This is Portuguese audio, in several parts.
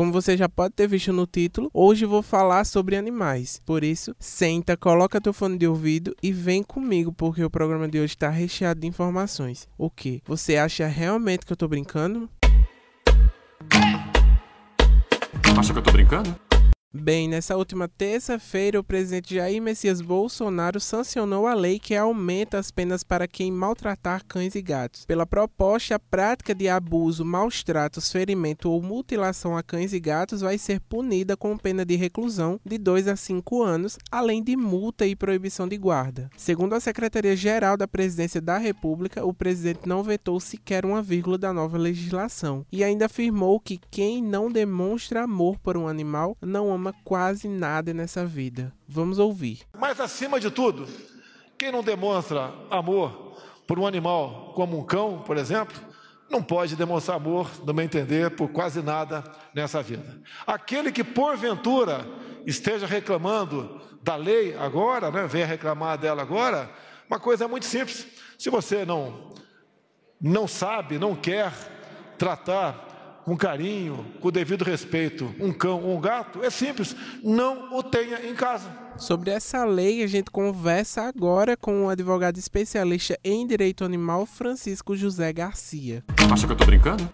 Como você já pode ter visto no título, hoje vou falar sobre animais. Por isso, senta, coloca teu fone de ouvido e vem comigo, porque o programa de hoje está recheado de informações. O que? Você acha realmente que eu tô brincando? Acha que eu tô brincando? Bem, nessa última terça-feira, o presidente Jair Messias Bolsonaro sancionou a lei que aumenta as penas para quem maltratar cães e gatos. Pela proposta, a prática de abuso, maus tratos, ferimento ou mutilação a cães e gatos vai ser punida com pena de reclusão de 2 a 5 anos, além de multa e proibição de guarda. Segundo a Secretaria-Geral da Presidência da República, o presidente não vetou sequer uma vírgula da nova legislação e ainda afirmou que quem não demonstra amor por um animal não ama quase nada nessa vida. Vamos ouvir. Mas acima de tudo, quem não demonstra amor por um animal como um cão, por exemplo, não pode demonstrar amor, no meu entender, por quase nada nessa vida. Aquele que porventura esteja reclamando da lei agora, né, venha reclamar dela agora, uma coisa muito simples. Se você não não sabe, não quer tratar com carinho, com o devido respeito, um cão ou um gato, é simples, não o tenha em casa. Sobre essa lei, a gente conversa agora com o advogado especialista em direito animal, Francisco José Garcia. Acha que eu tô brincando?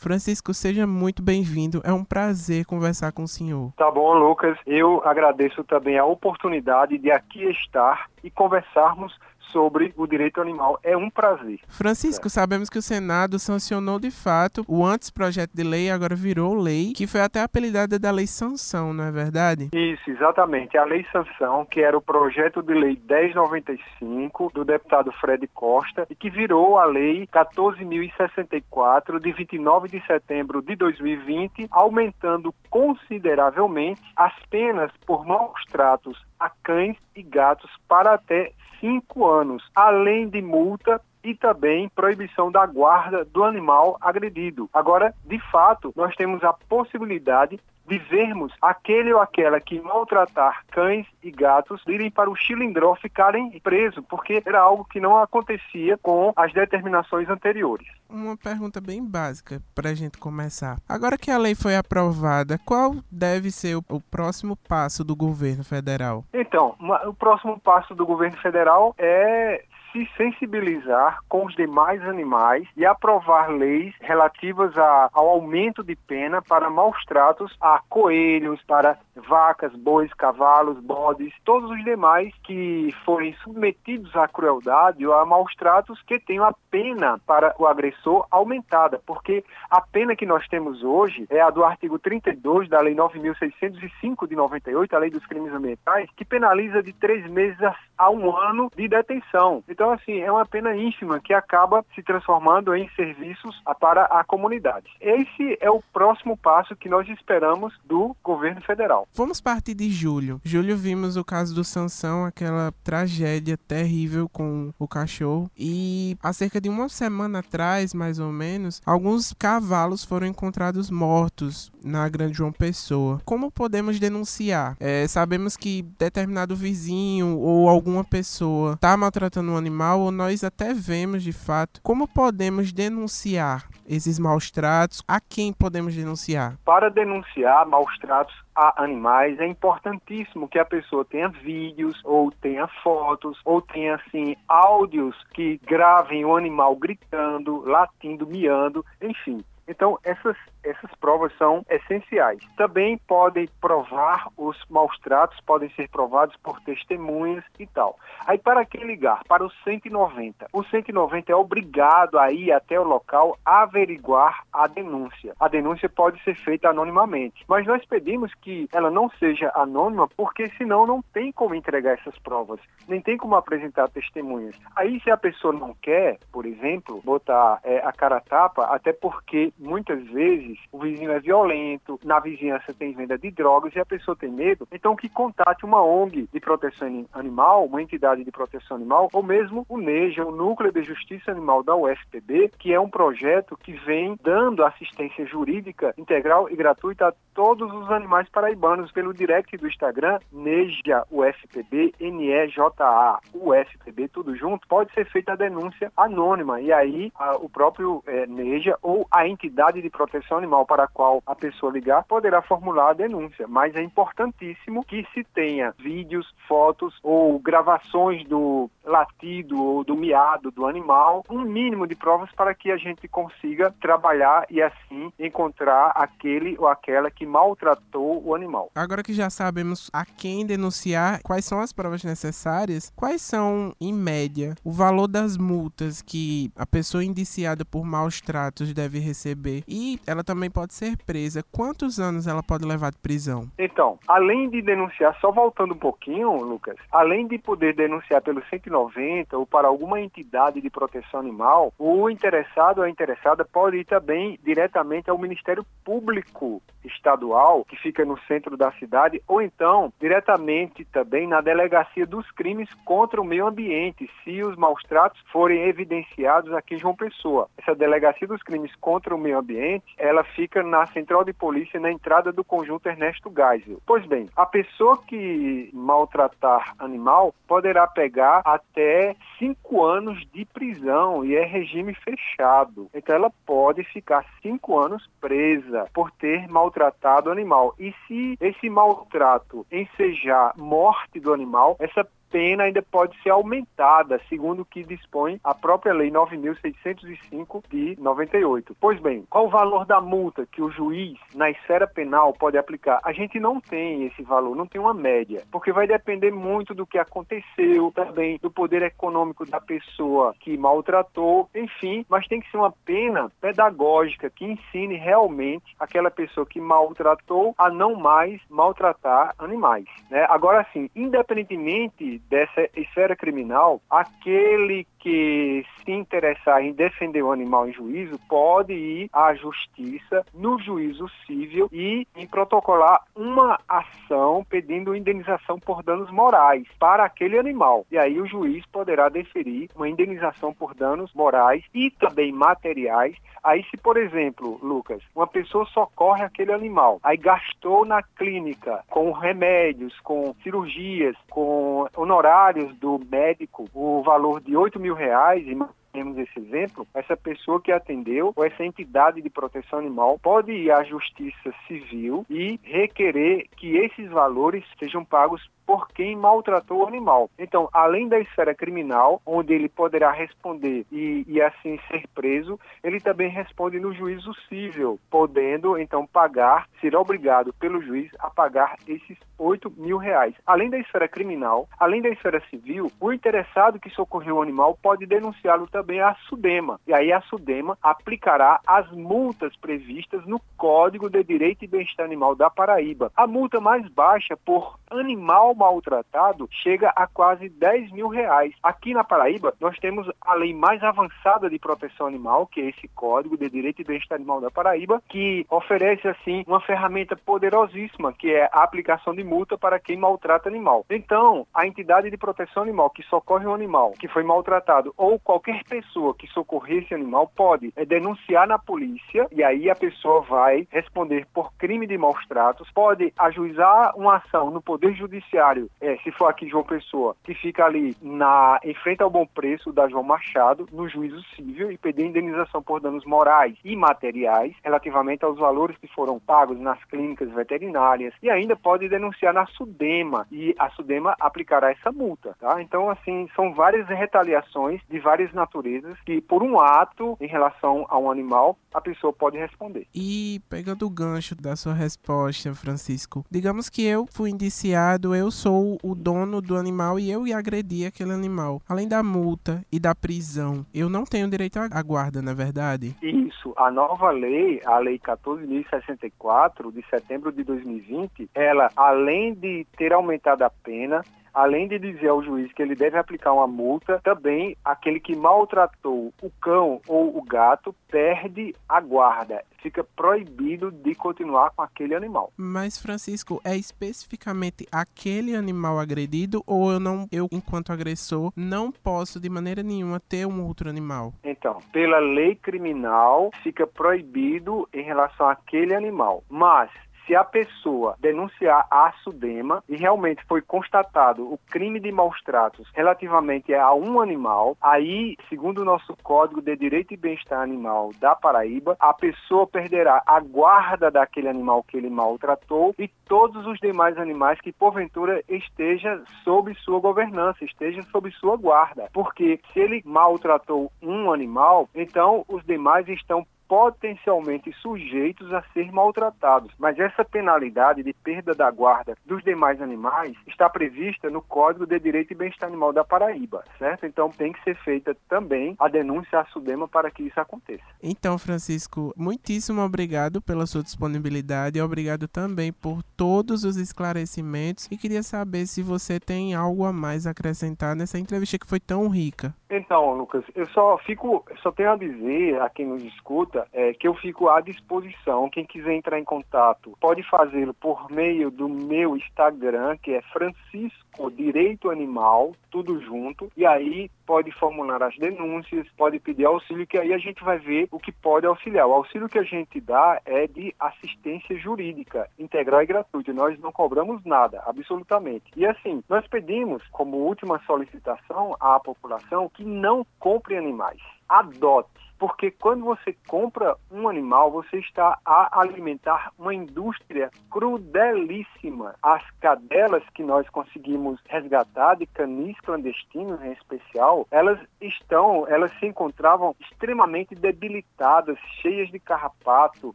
Francisco, seja muito bem-vindo. É um prazer conversar com o senhor. Tá bom, Lucas. Eu agradeço também a oportunidade de aqui estar e conversarmos sobre o direito animal. É um prazer. Francisco, é. sabemos que o Senado sancionou de fato o antes projeto de lei, agora virou lei, que foi até apelidada da Lei Sanção, não é verdade? Isso, exatamente. A Lei Sanção, que era o projeto de lei 1095 do deputado Fred Costa e que virou a Lei 14.064 de 29 de setembro de 2020, aumentando consideravelmente as penas por maus tratos a cães e gatos para até cinco anos, além de multa e também proibição da guarda do animal agredido. Agora, de fato, nós temos a possibilidade de vermos aquele ou aquela que maltratar cães e gatos irem para o chilindró ficarem presos, porque era algo que não acontecia com as determinações anteriores. Uma pergunta bem básica para a gente começar. Agora que a lei foi aprovada, qual deve ser o, próximo passo do governo federal? Então, o próximo passo do governo federal é se sensibilizar com os demais animais e aprovar leis relativas a, ao aumento de pena para maus tratos a coelhos, para vacas, bois, cavalos, bodes, todos os demais que forem submetidos à crueldade ou a maus tratos que tenham a pena para o agressor aumentada, porque a pena que nós temos hoje é a do artigo 32 da Lei 9.605 de 98, a Lei dos Crimes Ambientais, que penaliza de três meses a, um ano de detenção. Então, assim, é uma pena ínfima que acaba se transformando em serviços para a comunidade. Esse é o próximo passo que nós esperamos do governo federal. Vamos partir de julho. Julho vimos o caso do Sansão, aquela tragédia terrível com o cachorro. E há cerca de uma semana atrás, mais ou menos, alguns cavalos foram encontrados mortos na Grande João Pessoa. Como podemos denunciar? É, sabemos que determinado vizinho ou alguma pessoa está maltratando um animal, ou nós até vemos de fato. Como podemos denunciar esses maus tratos? A quem podemos denunciar? Para denunciar maus tratos a animais, é importantíssimo que a pessoa tenha vídeos, ou tenha fotos, ou tenha assim áudios que gravem o animal gritando, latindo, miando, enfim. Então, essas, essas provas são essenciais. Também podem provar os maus tratos, podem ser provados por testemunhas e tal. Aí, para quem ligar? Para o 190. O 190 é obrigado a ir até o local averiguar a denúncia. A denúncia pode ser feita anonimamente, mas nós pedimos que ela não seja anônima, porque senão não tem como entregar essas provas, nem tem como apresentar testemunhas. Aí, se a pessoa não quer, por exemplo, botar é, a cara a tapa, até porque muitas vezes o vizinho é violento, na vizinhança tem venda de drogas e a pessoa tem medo, então que contate uma ONG de proteção animal, uma entidade de proteção animal, ou mesmo o NEJA, o Núcleo de Justiça Animal da UFPB, que é um projeto que vem dando assistência jurídica integral e gratuita a todos os animais paraibanos pelo direct do Instagram, NEJA UFPB, N-E-J-A UFPB, tudo junto, pode ser feita a denúncia anônima. E aí a, o próprio é, NEJA ou a entidade de proteção animal para a qual a pessoa ligar poderá formular a denúncia, mas é importantíssimo que se tenha vídeos, fotos ou gravações do latido ou do miado do animal, um mínimo de provas para que a gente consiga trabalhar e assim encontrar aquele ou aquela que maltratou o animal. Agora que já sabemos a quem denunciar, quais são as provas necessárias, quais são, em média, o valor das multas que a pessoa indiciada por maus tratos deve receber e ela também pode ser presa. Quantos anos ela pode levar de prisão? Então, além de denunciar, só voltando um pouquinho, Lucas, além de poder denunciar pelo 190 ou para alguma entidade de proteção animal, o interessado ou a interessada pode ir também diretamente ao Ministério Público Estadual, que fica no centro da cidade, ou então diretamente também na Delegacia dos Crimes contra o Meio Ambiente, se os maus tratos forem evidenciados aqui em João Pessoa. Essa Delegacia dos Crimes contra o Meio Ambiente, ela fica na Central de Polícia, na entrada do conjunto Ernesto Geisel. Pois bem, a pessoa que maltratar animal poderá pegar até cinco anos de prisão e é regime fechado. Então ela pode ficar cinco anos presa por ter maltratado o animal. E se esse maltrato ensejar morte do animal, essa pena ainda pode ser aumentada, segundo o que dispõe a própria Lei 9.605 de 98. Pois bem, qual o valor da multa que o juiz, na esfera penal, pode aplicar? A gente não tem esse valor, não tem uma média, porque vai depender muito do que aconteceu, também do poder econômico da pessoa que maltratou, enfim, mas tem que ser uma pena pedagógica que ensine realmente aquela pessoa que maltratou a não mais maltratar animais. Né? Agora, sim, independentemente dessa esfera criminal, aquele que se interessar em defender o animal em juízo pode ir à justiça no juízo civil e em protocolar uma ação pedindo indenização por danos morais para aquele animal. E aí o juiz poderá deferir uma indenização por danos morais e também materiais. Aí se, por exemplo, Lucas, uma pessoa socorre aquele animal, aí gastou na clínica com remédios, com cirurgias, com honorários do médico, o valor de 8 mil reais, e temos esse exemplo, essa pessoa que atendeu ou essa entidade de proteção animal pode ir à justiça civil e requerer que esses valores sejam pagos por quem maltratou o animal. Então, além da esfera criminal, onde ele poderá responder e, e assim ser preso, ele também responde no juízo civil, podendo então pagar, ser obrigado pelo juiz a pagar esses 8 mil reais. Além da esfera criminal, além da esfera civil, o interessado que socorreu o animal pode denunciá-lo também à SUDEMA. E aí a SUDEMA aplicará as multas previstas no Código de Direito e Bem-Estar Animal da Paraíba. A multa mais baixa por animal maltratado chega a quase 10 mil reais. Aqui na Paraíba, nós temos a lei mais avançada de proteção animal, que é esse Código de Direito e Bem-Estar Animal da Paraíba, que oferece, assim, uma ferramenta poderosíssima, que é a aplicação de multa para quem maltrata animal. Então, a entidade de proteção animal que socorre um animal que foi maltratado ou qualquer pessoa que socorrer esse animal pode é, denunciar na polícia e aí a pessoa vai responder por crime de maus tratos, pode ajuizar uma ação no Poder Judiciário é, se for aqui João Pessoa, que fica ali na, em frente ao bom preço da João Machado, no juízo civil, e pedir indenização por danos morais e materiais relativamente aos valores que foram pagos nas clínicas veterinárias e ainda pode denunciar na SUDEMA e a SUDEMA aplicará essa multa, tá? Então, assim, são várias retaliações de várias naturezas que, por um ato em relação a um animal, a pessoa pode responder. E pegando o gancho da sua resposta, Francisco, digamos que eu fui indiciado, eu sou o dono do animal e eu agredi aquele animal. Além da multa e da prisão, eu não tenho direito à guarda, não é verdade? Isso. A nova lei, a Lei 14.064, de setembro de 2020, ela, além de ter aumentado a pena, além de dizer ao juiz que ele deve aplicar uma multa, também aquele que maltratou o cão ou o gato perde a guarda. Fica proibido de continuar com aquele animal. Mas Francisco, é especificamente aquele animal agredido ou eu não, eu enquanto agressor não posso de maneira nenhuma ter um outro animal? Então, pela lei criminal fica proibido em relação àquele animal. Mas se a pessoa denunciar a SUDEMA e realmente foi constatado o crime de maus tratos relativamente a um animal, aí, segundo o nosso Código de Direito e Bem-Estar Animal da Paraíba, a pessoa perderá a guarda daquele animal que ele maltratou e todos os demais animais que porventura esteja sob sua governança, esteja sob sua guarda. Porque se ele maltratou um animal, então os demais estão potencialmente sujeitos a ser maltratados. Mas essa penalidade de perda da guarda dos demais animais está prevista no Código de Direito e Bem-Estar Animal da Paraíba, certo? Então tem que ser feita também a denúncia à SUDEMA para que isso aconteça. Então, Francisco, muitíssimo obrigado pela sua disponibilidade e obrigado também por todos os esclarecimentos e queria saber se você tem algo a mais a acrescentar nessa entrevista que foi tão rica. Então, Lucas, eu só fico, só tenho a dizer a quem nos escuta é, que eu fico à disposição. Quem quiser entrar em contato pode fazê-lo por meio do meu Instagram, que é Francisco Direito Animal, tudo junto. E aí pode formular as denúncias, pode pedir auxílio, que aí a gente vai ver o que pode auxiliar. O auxílio que a gente dá é de assistência jurídica, integral e gratuita. Nós não cobramos nada, absolutamente. E assim, nós pedimos, como última solicitação à população, que não compre animais, adote porque quando você compra um animal, você está a alimentar uma indústria crudelíssima. As cadelas que nós conseguimos resgatar de canis clandestinos em especial, elas estão, elas se encontravam extremamente debilitadas, cheias de carrapato,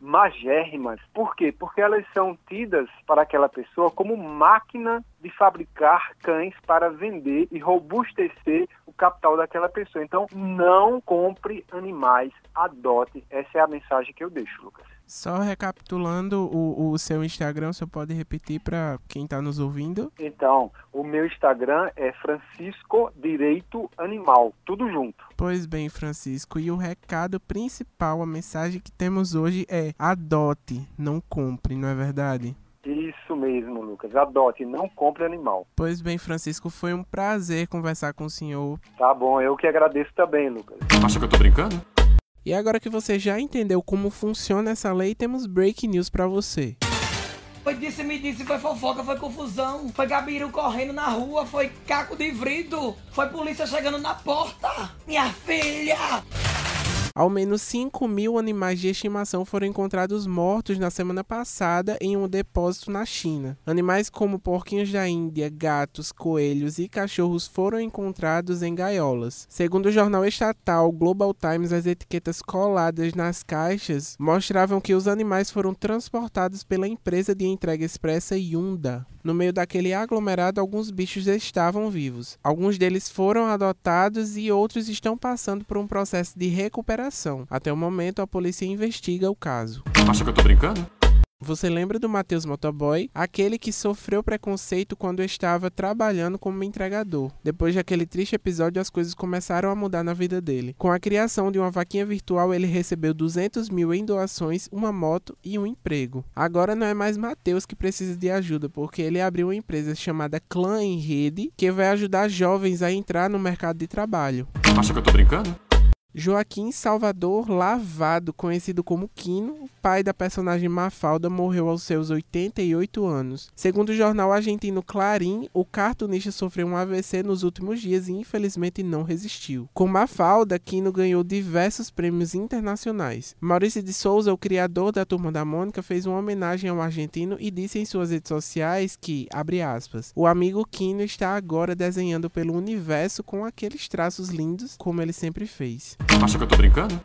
magérrimas. Por quê? Porque elas são tidas para aquela pessoa como máquina de fabricar cães para vender e robustecer o capital daquela pessoa. Então, não compre animais, adote. Essa é a mensagem que eu deixo, Lucas. Só recapitulando o, o seu Instagram, você pode repetir para quem está nos ouvindo? Então, o meu Instagram é Francisco Direito Animal, tudo junto. Pois bem, Francisco, e o recado principal, a mensagem que temos hoje é: adote, não compre, não é verdade? Isso mesmo, Lucas. Adote, não compre animal. Pois bem, Francisco, foi um prazer conversar com o senhor. Tá bom, eu que agradeço também, Lucas. Acha que eu tô brincando? E agora que você já entendeu como funciona essa lei, temos break news para você. Foi disse, me disse, foi fofoca, foi confusão. Foi Gabiru correndo na rua, foi caco de vrido. Foi polícia chegando na porta. Minha filha! Ao menos 5 mil animais de estimação foram encontrados mortos na semana passada em um depósito na China. Animais como porquinhos da Índia, gatos, coelhos e cachorros foram encontrados em gaiolas. Segundo o jornal estatal Global Times, as etiquetas coladas nas caixas mostravam que os animais foram transportados pela empresa de entrega expressa Yunda. No meio daquele aglomerado, alguns bichos estavam vivos. Alguns deles foram adotados e outros estão passando por um processo de recuperação. Até o momento, a polícia investiga o caso. Acha que eu tô brincando? Você lembra do Matheus Motoboy? Aquele que sofreu preconceito quando estava trabalhando como entregador. Depois daquele triste episódio, as coisas começaram a mudar na vida dele. Com a criação de uma vaquinha virtual, ele recebeu 200 mil em doações, uma moto e um emprego. Agora não é mais Matheus que precisa de ajuda, porque ele abriu uma empresa chamada Clã em Rede, que vai ajudar jovens a entrar no mercado de trabalho. Acha que eu tô brincando? Joaquim Salvador Lavado, conhecido como Quino, pai da personagem Mafalda, morreu aos seus 88 anos. Segundo o jornal argentino Clarim, o cartunista sofreu um AVC nos últimos dias e infelizmente não resistiu. Com Mafalda, Quino ganhou diversos prêmios internacionais. Maurício de Souza, o criador da Turma da Mônica, fez uma homenagem ao argentino e disse em suas redes sociais que, abre aspas, o amigo Quino está agora desenhando pelo universo com aqueles traços lindos como ele sempre fez. Acha que eu tô brincando?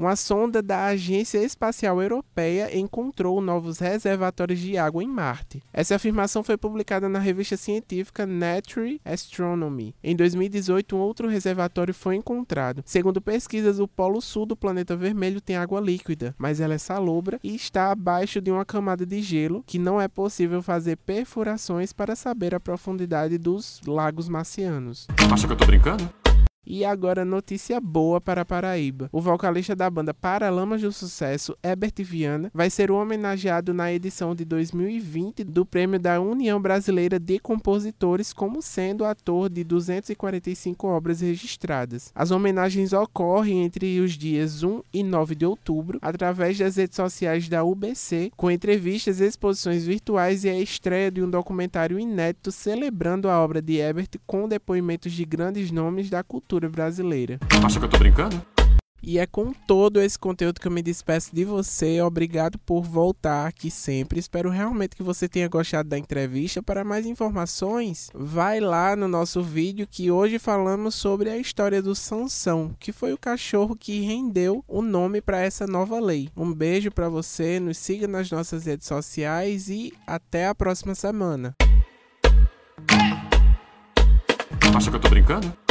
Uma sonda da Agência Espacial Europeia encontrou novos reservatórios de água em Marte. Essa afirmação foi publicada na revista científica Nature Astronomy. Em 2018, um outro reservatório foi encontrado. Segundo pesquisas, o polo sul do planeta vermelho tem água líquida, mas ela é salobra e está abaixo de uma camada de gelo que não é possível fazer perfurações para saber a profundidade dos lagos marcianos. Acha que eu tô brincando? E agora notícia boa para Paraíba. O vocalista da banda Paralamas do Sucesso, Herbert Viana, vai ser homenageado na edição de 2020 do Prêmio da União Brasileira de Compositores como sendo ator de 245 obras registradas. As homenagens ocorrem entre os dias 1 e 9 de outubro, através das redes sociais da UBC, com entrevistas, exposições virtuais e a estreia de um documentário inédito celebrando a obra de Herbert com depoimentos de grandes nomes da cultura brasileira. Acha que eu tô brincando? E é com todo esse conteúdo que eu me despeço de você. Obrigado por voltar aqui sempre. Espero realmente que você tenha gostado da entrevista. Para mais informações, vai lá no nosso vídeo que hoje falamos sobre a história do Sansão, que foi o cachorro que rendeu o nome para essa nova lei. Um beijo para você, nos siga nas nossas redes sociais e até a próxima semana. Acha que eu tô brincando?